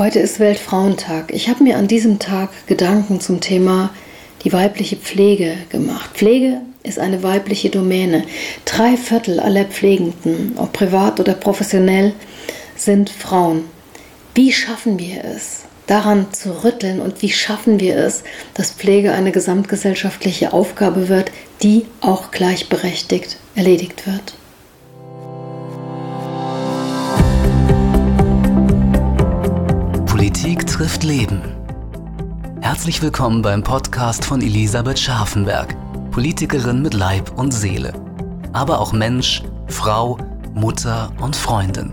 Heute ist Weltfrauentag. Ich habe mir an diesem Tag Gedanken zum Thema die weibliche Pflege gemacht. Pflege ist eine weibliche Domäne. Drei Viertel aller Pflegenden, ob privat oder professionell, sind Frauen. Wie schaffen wir es, daran zu rütteln und wie schaffen wir es, dass Pflege eine gesamtgesellschaftliche Aufgabe wird, die auch gleichberechtigt erledigt wird? Trifft Leben. Herzlich willkommen beim Podcast von Elisabeth Scharfenberg, Politikerin mit Leib und Seele, aber auch Mensch, Frau, Mutter und Freundin.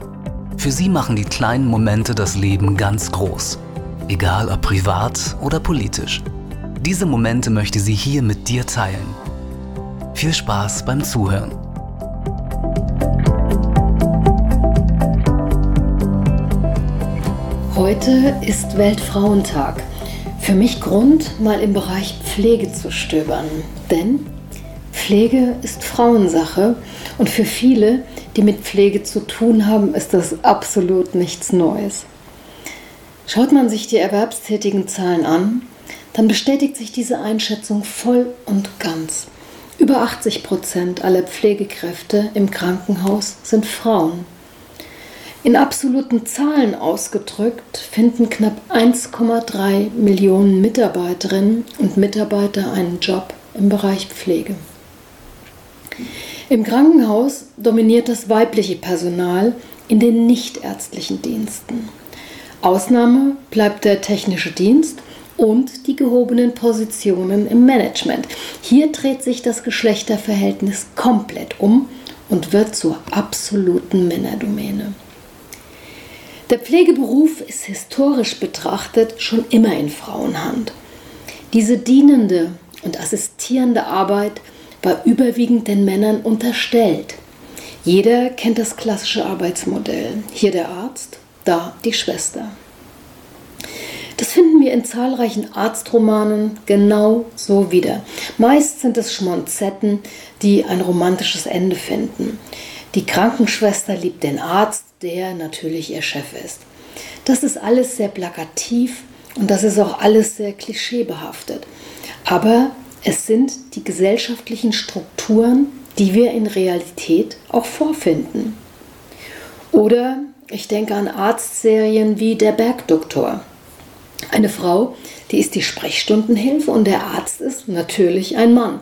Für sie machen die kleinen Momente das Leben ganz groß, egal ob privat oder politisch. Diese Momente möchte sie hier mit dir teilen. Viel Spaß beim Zuhören. Heute ist Weltfrauentag. Für mich Grund, mal im Bereich Pflege zu stöbern. Denn Pflege ist Frauensache und für viele, die mit Pflege zu tun haben, ist das absolut nichts Neues. Schaut man sich die erwerbstätigen Zahlen an, dann bestätigt sich diese Einschätzung voll und ganz. Über 80 Prozent aller Pflegekräfte im Krankenhaus sind Frauen. In absoluten Zahlen ausgedrückt finden knapp 1,3 Millionen Mitarbeiterinnen und Mitarbeiter einen Job im Bereich Pflege. Im Krankenhaus dominiert das weibliche Personal in den nichtärztlichen Diensten. Ausnahme bleibt der technische Dienst und die gehobenen Positionen im Management. Hier dreht sich das Geschlechterverhältnis komplett um und wird zur absoluten Männerdomäne. Der Pflegeberuf ist historisch betrachtet schon immer in Frauenhand. Diese dienende und assistierende Arbeit war überwiegend den Männern unterstellt. Jeder kennt das klassische Arbeitsmodell. Hier der Arzt, da die Schwester. Das finden wir in zahlreichen Arztromanen genau so wieder. Meist sind es Schmonzetten, die ein romantisches Ende finden. Die Krankenschwester liebt den Arzt, der natürlich ihr Chef ist. Das ist alles sehr plakativ und das ist auch alles sehr klischeebehaftet. Aber es sind die gesellschaftlichen Strukturen, die wir in Realität auch vorfinden. Oder ich denke an Arztserien wie Der Bergdoktor. Eine Frau, die ist die Sprechstundenhilfe und der Arzt ist natürlich ein Mann.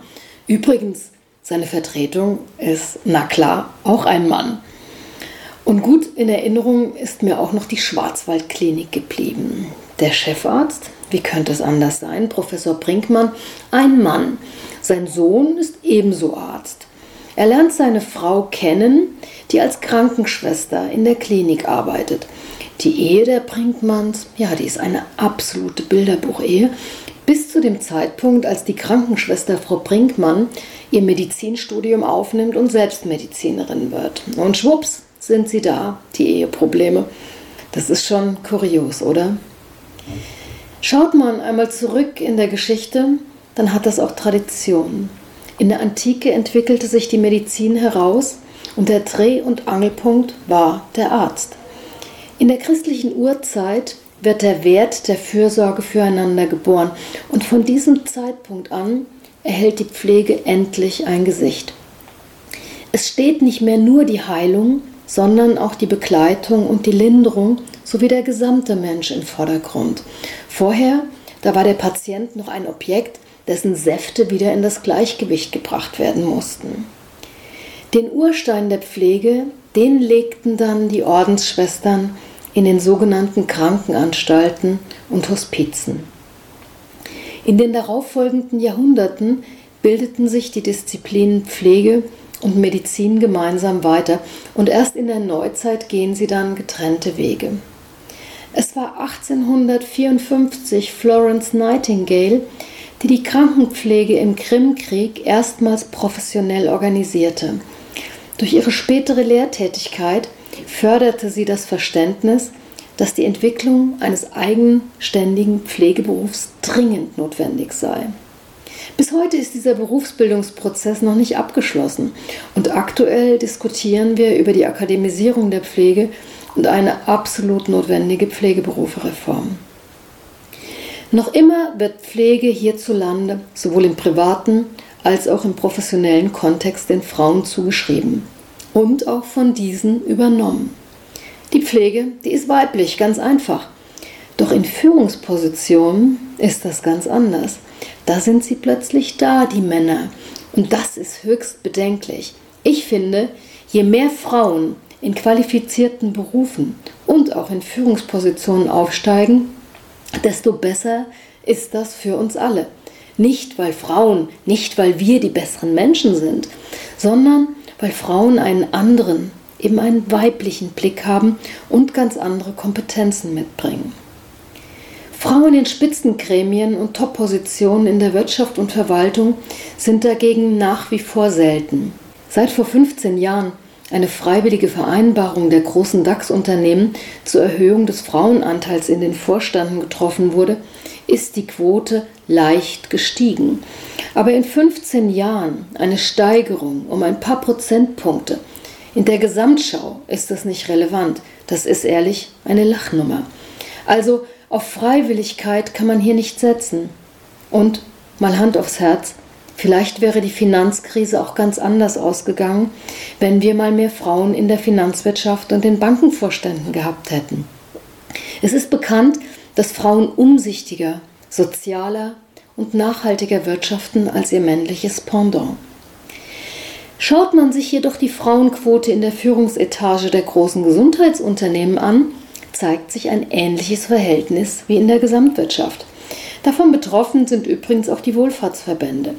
Übrigens, seine Vertretung ist, na klar, auch ein Mann. Und gut in Erinnerung ist mir auch noch die Schwarzwaldklinik geblieben. Der Chefarzt, wie könnte es anders sein, Professor Brinkmann, ein Mann. Sein Sohn ist ebenso Arzt. Er lernt seine Frau kennen, die als Krankenschwester in der Klinik arbeitet. Die Ehe der Brinkmanns, ja, die ist eine absolute Bilderbuchehe, bis zu dem Zeitpunkt, als die Krankenschwester Frau Brinkmann ihr Medizinstudium aufnimmt und selbst Medizinerin wird. Und schwupps, sind sie da, die Eheprobleme. Das ist schon kurios, oder? Schaut man einmal zurück in der Geschichte, dann hat das auch Tradition. In der Antike entwickelte sich die Medizin heraus und der Dreh- und Angelpunkt war der Arzt. In der christlichen Urzeit wird der Wert der Fürsorge füreinander geboren und von diesem Zeitpunkt an erhält die Pflege endlich ein Gesicht. Es steht nicht mehr nur die Heilung, sondern auch die Begleitung und die Linderung sowie der gesamte Mensch im Vordergrund. Vorher, da war der Patient noch ein Objekt, dessen Säfte wieder in das Gleichgewicht gebracht werden mussten. Den Urstein der Pflege, den legten dann die Ordensschwestern in den sogenannten Krankenanstalten und Hospizen. In den darauffolgenden Jahrhunderten bildeten sich die Disziplinen Pflege und Medizin gemeinsam weiter und erst in der Neuzeit gehen sie dann getrennte Wege. Es war 1854 Florence Nightingale, die die Krankenpflege im Krimkrieg erstmals professionell organisierte. Durch ihre spätere Lehrtätigkeit förderte sie das Verständnis, dass die Entwicklung eines eigenständigen Pflegeberufs dringend notwendig sei. Bis heute ist dieser Berufsbildungsprozess noch nicht abgeschlossen und aktuell diskutieren wir über die Akademisierung der Pflege und eine absolut notwendige Pflegeberufereform. Noch immer wird Pflege hierzulande sowohl im privaten als auch im professionellen Kontext den Frauen zugeschrieben und auch von diesen übernommen. Die Pflege, die ist weiblich, ganz einfach. Doch in Führungspositionen ist das ganz anders. Da sind sie plötzlich da, die Männer. Und das ist höchst bedenklich. Ich finde, je mehr Frauen in qualifizierten Berufen und auch in Führungspositionen aufsteigen, desto besser ist das für uns alle. Nicht, weil Frauen, nicht, weil wir die besseren Menschen sind, sondern weil Frauen einen anderen, eben einen weiblichen Blick haben und ganz andere Kompetenzen mitbringen. Frauen in Spitzengremien und Top-Positionen in der Wirtschaft und Verwaltung sind dagegen nach wie vor selten. Seit vor 15 Jahren eine freiwillige Vereinbarung der großen DAX-Unternehmen zur Erhöhung des Frauenanteils in den Vorständen getroffen wurde, ist die Quote leicht gestiegen. Aber in 15 Jahren eine Steigerung um ein paar Prozentpunkte. In der Gesamtschau ist das nicht relevant. Das ist ehrlich eine Lachnummer. Also auf Freiwilligkeit kann man hier nicht setzen. Und mal Hand aufs Herz, vielleicht wäre die Finanzkrise auch ganz anders ausgegangen, wenn wir mal mehr Frauen in der Finanzwirtschaft und den Bankenvorständen gehabt hätten. Es ist bekannt, dass Frauen umsichtiger, sozialer und nachhaltiger wirtschaften als ihr männliches Pendant. Schaut man sich jedoch die Frauenquote in der Führungsetage der großen Gesundheitsunternehmen an, zeigt sich ein ähnliches Verhältnis wie in der Gesamtwirtschaft. Davon betroffen sind übrigens auch die Wohlfahrtsverbände.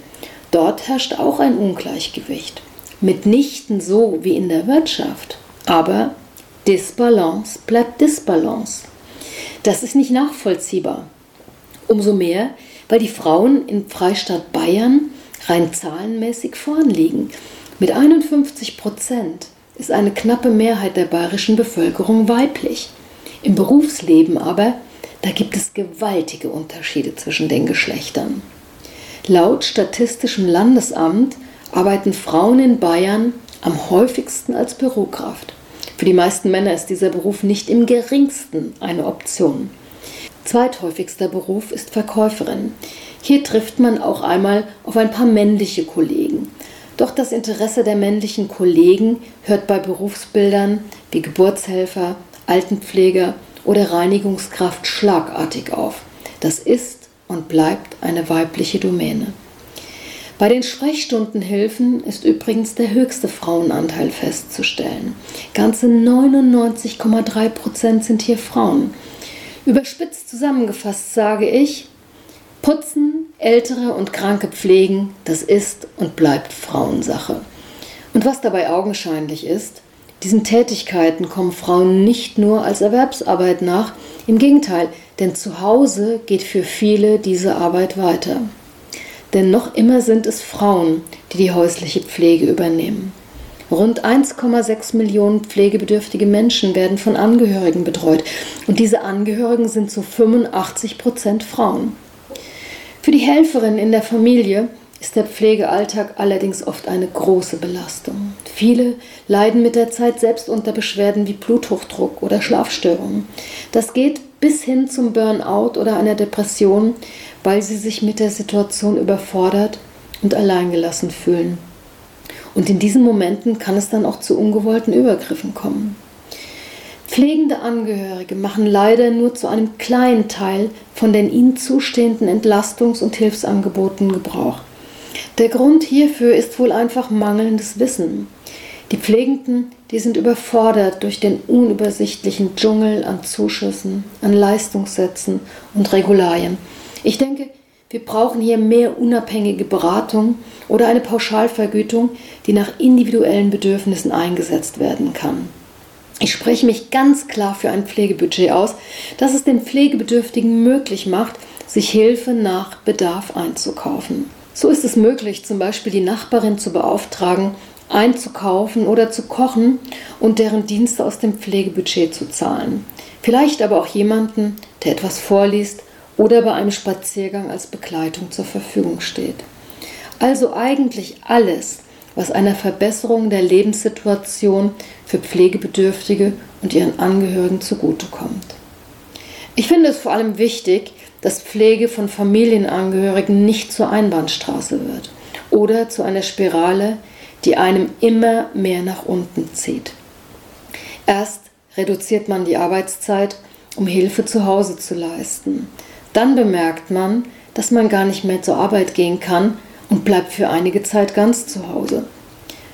Dort herrscht auch ein Ungleichgewicht. Mitnichten so wie in der Wirtschaft, aber Disbalance bleibt Disbalance. Das ist nicht nachvollziehbar. Umso mehr, weil die Frauen im Freistaat Bayern rein zahlenmäßig vorn liegen. Mit 51 Prozent ist eine knappe Mehrheit der bayerischen Bevölkerung weiblich. Im Berufsleben aber, da gibt es gewaltige Unterschiede zwischen den Geschlechtern. Laut Statistischem Landesamt arbeiten Frauen in Bayern am häufigsten als Bürokraft. Für die meisten Männer ist dieser Beruf nicht im geringsten eine Option. Zweithäufigster Beruf ist Verkäuferin. Hier trifft man auch einmal auf ein paar männliche Kollegen. Doch das Interesse der männlichen Kollegen hört bei Berufsbildern wie Geburtshelfer, Altenpfleger oder Reinigungskraft schlagartig auf. Das ist und bleibt eine weibliche Domäne. Bei den Sprechstundenhilfen ist übrigens der höchste Frauenanteil festzustellen. Ganze 99,3 Prozent sind hier Frauen. Überspitzt zusammengefasst sage ich, Putzen, Ältere und Kranke pflegen, das ist und bleibt Frauensache. Und was dabei augenscheinlich ist, diesen Tätigkeiten kommen Frauen nicht nur als Erwerbsarbeit nach, im Gegenteil, denn zu Hause geht für viele diese Arbeit weiter. Denn noch immer sind es Frauen, die die häusliche Pflege übernehmen. Rund 1,6 Millionen pflegebedürftige Menschen werden von Angehörigen betreut und diese Angehörigen sind zu 85 Prozent Frauen. Für die Helferin in der Familie ist der Pflegealltag allerdings oft eine große Belastung. Viele leiden mit der Zeit selbst unter Beschwerden wie Bluthochdruck oder Schlafstörungen. Das geht bis hin zum Burnout oder einer Depression, weil sie sich mit der Situation überfordert und alleingelassen fühlen. Und in diesen Momenten kann es dann auch zu ungewollten Übergriffen kommen. Pflegende Angehörige machen leider nur zu einem kleinen Teil von den ihnen zustehenden Entlastungs- und Hilfsangeboten Gebrauch. Der Grund hierfür ist wohl einfach mangelndes Wissen. Die Pflegenden, die sind überfordert durch den unübersichtlichen Dschungel an Zuschüssen, an Leistungssätzen und Regularien. Ich denke, wir brauchen hier mehr unabhängige Beratung oder eine Pauschalvergütung, die nach individuellen Bedürfnissen eingesetzt werden kann. Ich spreche mich ganz klar für ein Pflegebudget aus, das es den Pflegebedürftigen möglich macht, sich Hilfe nach Bedarf einzukaufen. So ist es möglich, zum Beispiel die Nachbarin zu beauftragen, einzukaufen oder zu kochen und deren Dienste aus dem Pflegebudget zu zahlen. Vielleicht aber auch jemanden, der etwas vorliest oder bei einem Spaziergang als Begleitung zur Verfügung steht. Also eigentlich alles, was einer Verbesserung der Lebenssituation für Pflegebedürftige und ihren Angehörigen zugutekommt. Ich finde es vor allem wichtig, dass Pflege von Familienangehörigen nicht zur Einbahnstraße wird oder zu einer Spirale, die einem immer mehr nach unten zieht. Erst reduziert man die Arbeitszeit, um Hilfe zu Hause zu leisten. Dann bemerkt man, dass man gar nicht mehr zur Arbeit gehen kann und bleibt für einige Zeit ganz zu Hause.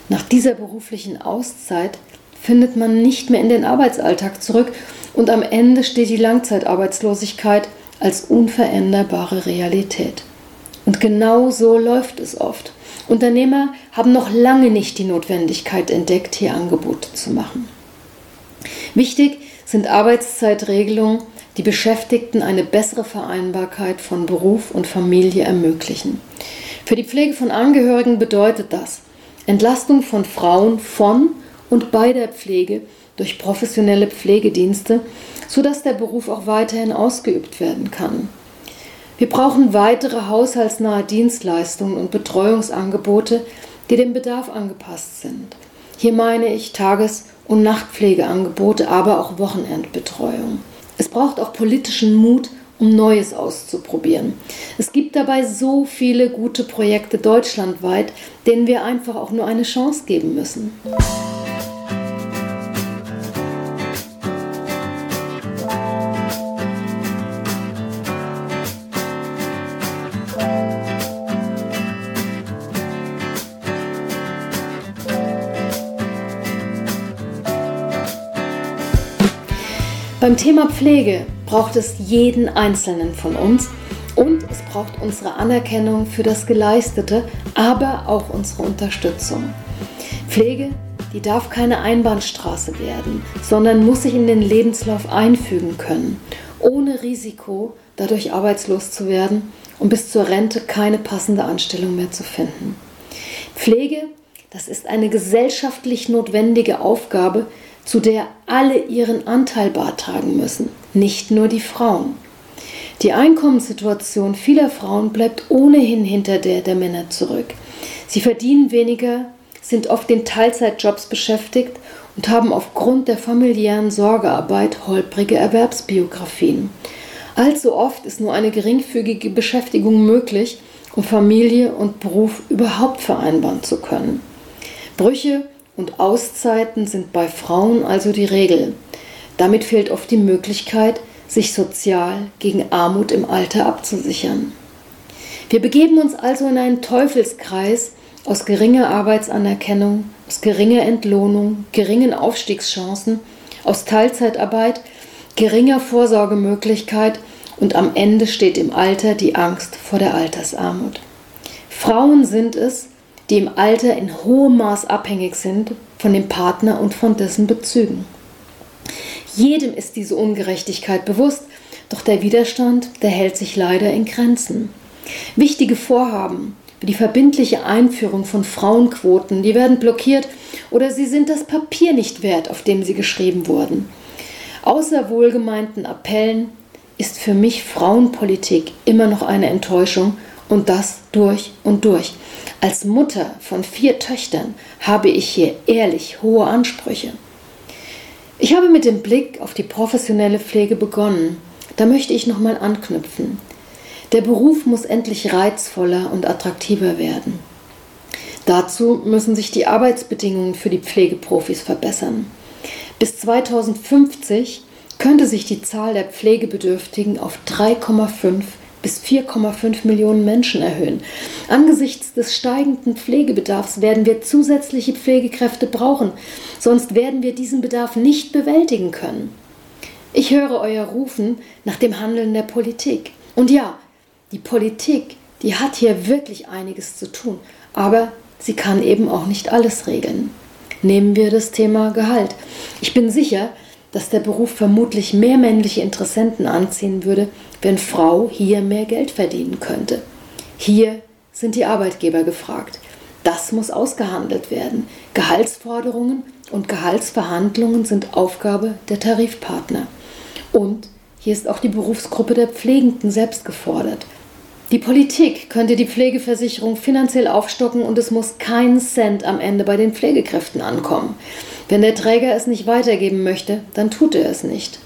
Nach dieser beruflichen Auszeit findet man nicht mehr in den Arbeitsalltag zurück und am Ende steht die Langzeitarbeitslosigkeit als unveränderbare Realität. Und genau so läuft es oft. Unternehmer haben noch lange nicht die Notwendigkeit entdeckt, hier Angebote zu machen. Wichtig sind Arbeitszeitregelungen, die Beschäftigten eine bessere Vereinbarkeit von Beruf und Familie ermöglichen. Für die Pflege von Angehörigen bedeutet das Entlastung von Frauen von und bei der Pflege durch professionelle Pflegedienste, sodass der Beruf auch weiterhin ausgeübt werden kann. Wir brauchen weitere haushaltsnahe Dienstleistungen und Betreuungsangebote, die dem Bedarf angepasst sind. Hier meine ich Tages- und Nachtpflegeangebote, aber auch Wochenendbetreuung. Es braucht auch politischen Mut, um Neues auszuprobieren. Es gibt dabei so viele gute Projekte deutschlandweit, denen wir einfach auch nur eine Chance geben müssen. Beim Thema Pflege braucht es jeden Einzelnen von uns und es braucht unsere Anerkennung für das Geleistete, aber auch unsere Unterstützung. Pflege, die darf keine Einbahnstraße werden, sondern muss sich in den Lebenslauf einfügen können, ohne Risiko, dadurch arbeitslos zu werden und bis zur Rente keine passende Anstellung mehr zu finden. Pflege, das ist eine gesellschaftlich notwendige Aufgabe, zu der alle ihren Anteil beitragen müssen, nicht nur die Frauen. Die Einkommenssituation vieler Frauen bleibt ohnehin hinter der der Männer zurück. Sie verdienen weniger, sind oft in Teilzeitjobs beschäftigt und haben aufgrund der familiären Sorgearbeit holprige Erwerbsbiografien. Allzu oft ist nur eine geringfügige Beschäftigung möglich, um Familie und Beruf überhaupt vereinbaren zu können. Brüche und Auszeiten sind bei Frauen also die Regel. Damit fehlt oft die Möglichkeit, sich sozial gegen Armut im Alter abzusichern. Wir begeben uns also in einen Teufelskreis aus geringer Arbeitsanerkennung, aus geringer Entlohnung, geringen Aufstiegschancen, aus Teilzeitarbeit, geringer Vorsorgemöglichkeit und am Ende steht im Alter die Angst vor der Altersarmut. Frauen sind es, die im Alter in hohem Maß abhängig sind von dem Partner und von dessen Bezügen. Jedem ist diese Ungerechtigkeit bewusst, doch der Widerstand, der hält sich leider in Grenzen. Wichtige Vorhaben wie die verbindliche Einführung von Frauenquoten, die werden blockiert oder sie sind das Papier nicht wert, auf dem sie geschrieben wurden. Außer wohlgemeinten Appellen ist für mich Frauenpolitik immer noch eine Enttäuschung und das durch und durch. Als Mutter von vier Töchtern habe ich hier ehrlich hohe Ansprüche. Ich habe mit dem Blick auf die professionelle Pflege begonnen. Da möchte ich nochmal anknüpfen. Der Beruf muss endlich reizvoller und attraktiver werden. Dazu müssen sich die Arbeitsbedingungen für die Pflegeprofis verbessern. Bis 2050 könnte sich die Zahl der Pflegebedürftigen auf 3,5 bis 4,5 Millionen Menschen erhöhen. Angesichts des steigenden Pflegebedarfs werden wir zusätzliche Pflegekräfte brauchen, sonst werden wir diesen Bedarf nicht bewältigen können. Ich höre euer Rufen nach dem Handeln der Politik. Und ja, die Politik, die hat hier wirklich einiges zu tun, aber sie kann eben auch nicht alles regeln. Nehmen wir das Thema Gehalt. Ich bin sicher, dass der Beruf vermutlich mehr männliche Interessenten anziehen würde, wenn Frau hier mehr Geld verdienen könnte. Hier sind die Arbeitgeber gefragt. Das muss ausgehandelt werden. Gehaltsforderungen und Gehaltsverhandlungen sind Aufgabe der Tarifpartner. Und hier ist auch die Berufsgruppe der Pflegenden selbst gefordert. Die Politik könnte die Pflegeversicherung finanziell aufstocken und es muss kein Cent am Ende bei den Pflegekräften ankommen. Wenn der Träger es nicht weitergeben möchte, dann tut er es nicht.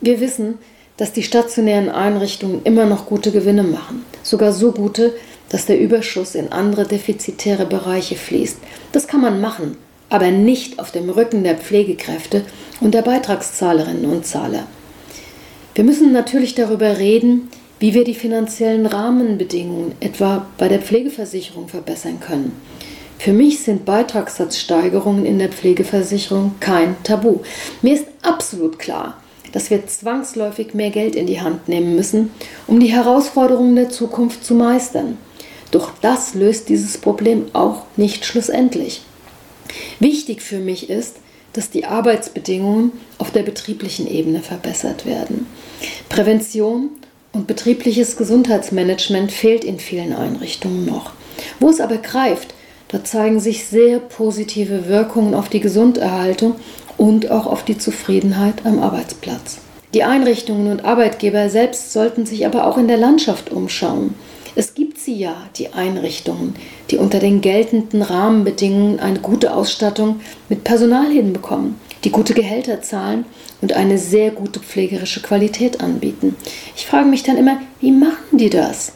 Wir wissen, dass die stationären Einrichtungen immer noch gute Gewinne machen. Sogar so gute, dass der Überschuss in andere defizitäre Bereiche fließt. Das kann man machen, aber nicht auf dem Rücken der Pflegekräfte und der Beitragszahlerinnen und Zahler. Wir müssen natürlich darüber reden, wie wir die finanziellen Rahmenbedingungen etwa bei der Pflegeversicherung verbessern können. Für mich sind Beitragssatzsteigerungen in der Pflegeversicherung kein Tabu. Mir ist absolut klar, dass wir zwangsläufig mehr Geld in die Hand nehmen müssen, um die Herausforderungen der Zukunft zu meistern. Doch das löst dieses Problem auch nicht schlussendlich. Wichtig für mich ist, dass die Arbeitsbedingungen auf der betrieblichen Ebene verbessert werden. Prävention und betriebliches Gesundheitsmanagement fehlt in vielen Einrichtungen noch. Wo es aber greift, da zeigen sich sehr positive Wirkungen auf die Gesunderhaltung und auch auf die Zufriedenheit am Arbeitsplatz. Die Einrichtungen und Arbeitgeber selbst sollten sich aber auch in der Landschaft umschauen. Es gibt sie ja, die Einrichtungen, die unter den geltenden Rahmenbedingungen eine gute Ausstattung mit Personal hinbekommen, die gute Gehälter zahlen und eine sehr gute pflegerische Qualität anbieten. Ich frage mich dann immer, wie machen die das?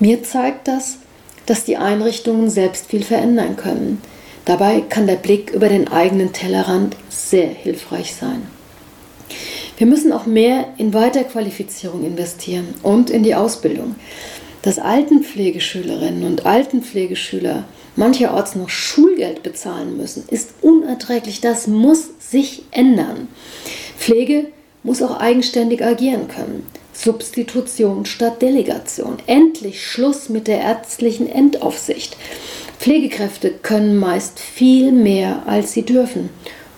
Mir zeigt das, dass die Einrichtungen selbst viel verändern können. Dabei kann der Blick über den eigenen Tellerrand sehr hilfreich sein. Wir müssen auch mehr in Weiterqualifizierung investieren und in die Ausbildung. Dass Altenpflegeschülerinnen und Altenpflegeschüler mancherorts noch Schulgeld bezahlen müssen, ist unerträglich. Das muss sich ändern. Pflege muss auch eigenständig agieren können. Substitution statt Delegation. Endlich Schluss mit der ärztlichen Endaufsicht. Pflegekräfte können meist viel mehr, als sie dürfen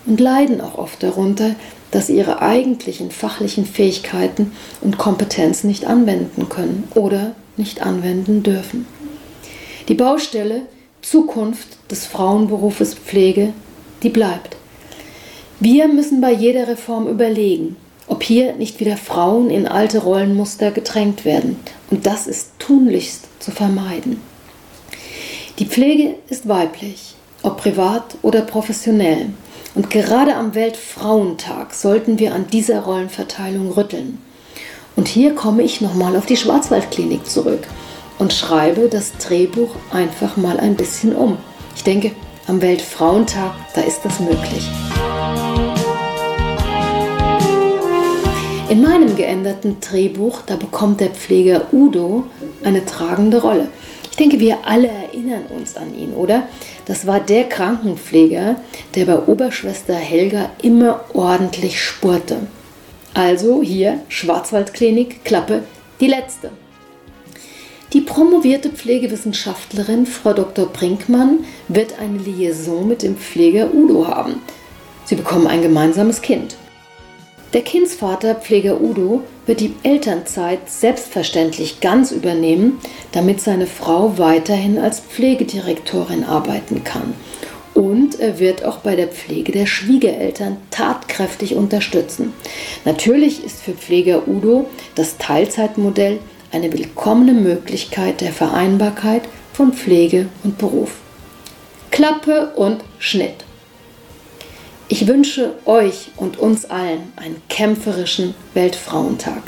und leiden auch oft darunter, dass sie ihre eigentlichen fachlichen Fähigkeiten und Kompetenzen nicht anwenden können oder nicht anwenden dürfen. Die Baustelle Zukunft des Frauenberufes Pflege, die bleibt. Wir müssen bei jeder Reform überlegen, ob hier nicht wieder Frauen in alte Rollenmuster gedrängt werden. Und das ist tunlichst zu vermeiden. Die Pflege ist weiblich, ob privat oder professionell. Und gerade am Weltfrauentag sollten wir an dieser Rollenverteilung rütteln. Und hier komme ich nochmal auf die Schwarzwaldklinik zurück und schreibe das Drehbuch einfach mal ein bisschen um. Ich denke, am Weltfrauentag, da ist das möglich. In meinem geänderten Drehbuch, da bekommt der Pfleger Udo eine tragende Rolle. Ich denke, wir alle erinnern uns an ihn, oder? Das war der Krankenpfleger, der bei Oberschwester Helga immer ordentlich spurte. Also hier Schwarzwaldklinik, Klappe, die letzte. Die promovierte Pflegewissenschaftlerin Frau Dr. Brinkmann wird eine Liaison mit dem Pfleger Udo haben. Sie bekommen ein gemeinsames Kind. Der Kindsvater Pfleger Udo wird die Elternzeit selbstverständlich ganz übernehmen, damit seine Frau weiterhin als Pflegedirektorin arbeiten kann. Und er wird auch bei der Pflege der Schwiegereltern tatkräftig unterstützen. Natürlich ist für Pfleger Udo das Teilzeitmodell eine willkommene Möglichkeit der Vereinbarkeit von Pflege und Beruf. Klappe und Schnitt. Ich wünsche euch und uns allen einen kämpferischen Weltfrauentag.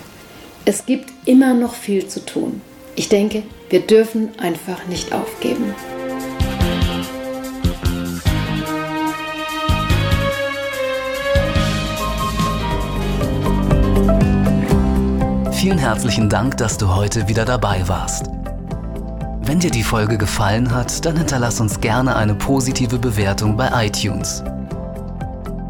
Es gibt immer noch viel zu tun. Ich denke, wir dürfen einfach nicht aufgeben. Vielen herzlichen Dank, dass du heute wieder dabei warst. Wenn dir die Folge gefallen hat, dann hinterlass uns gerne eine positive Bewertung bei iTunes.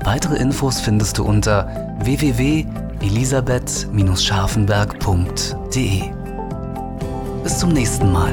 Weitere Infos findest du unter www.elisabeth-scharfenberg.de. Bis zum nächsten Mal.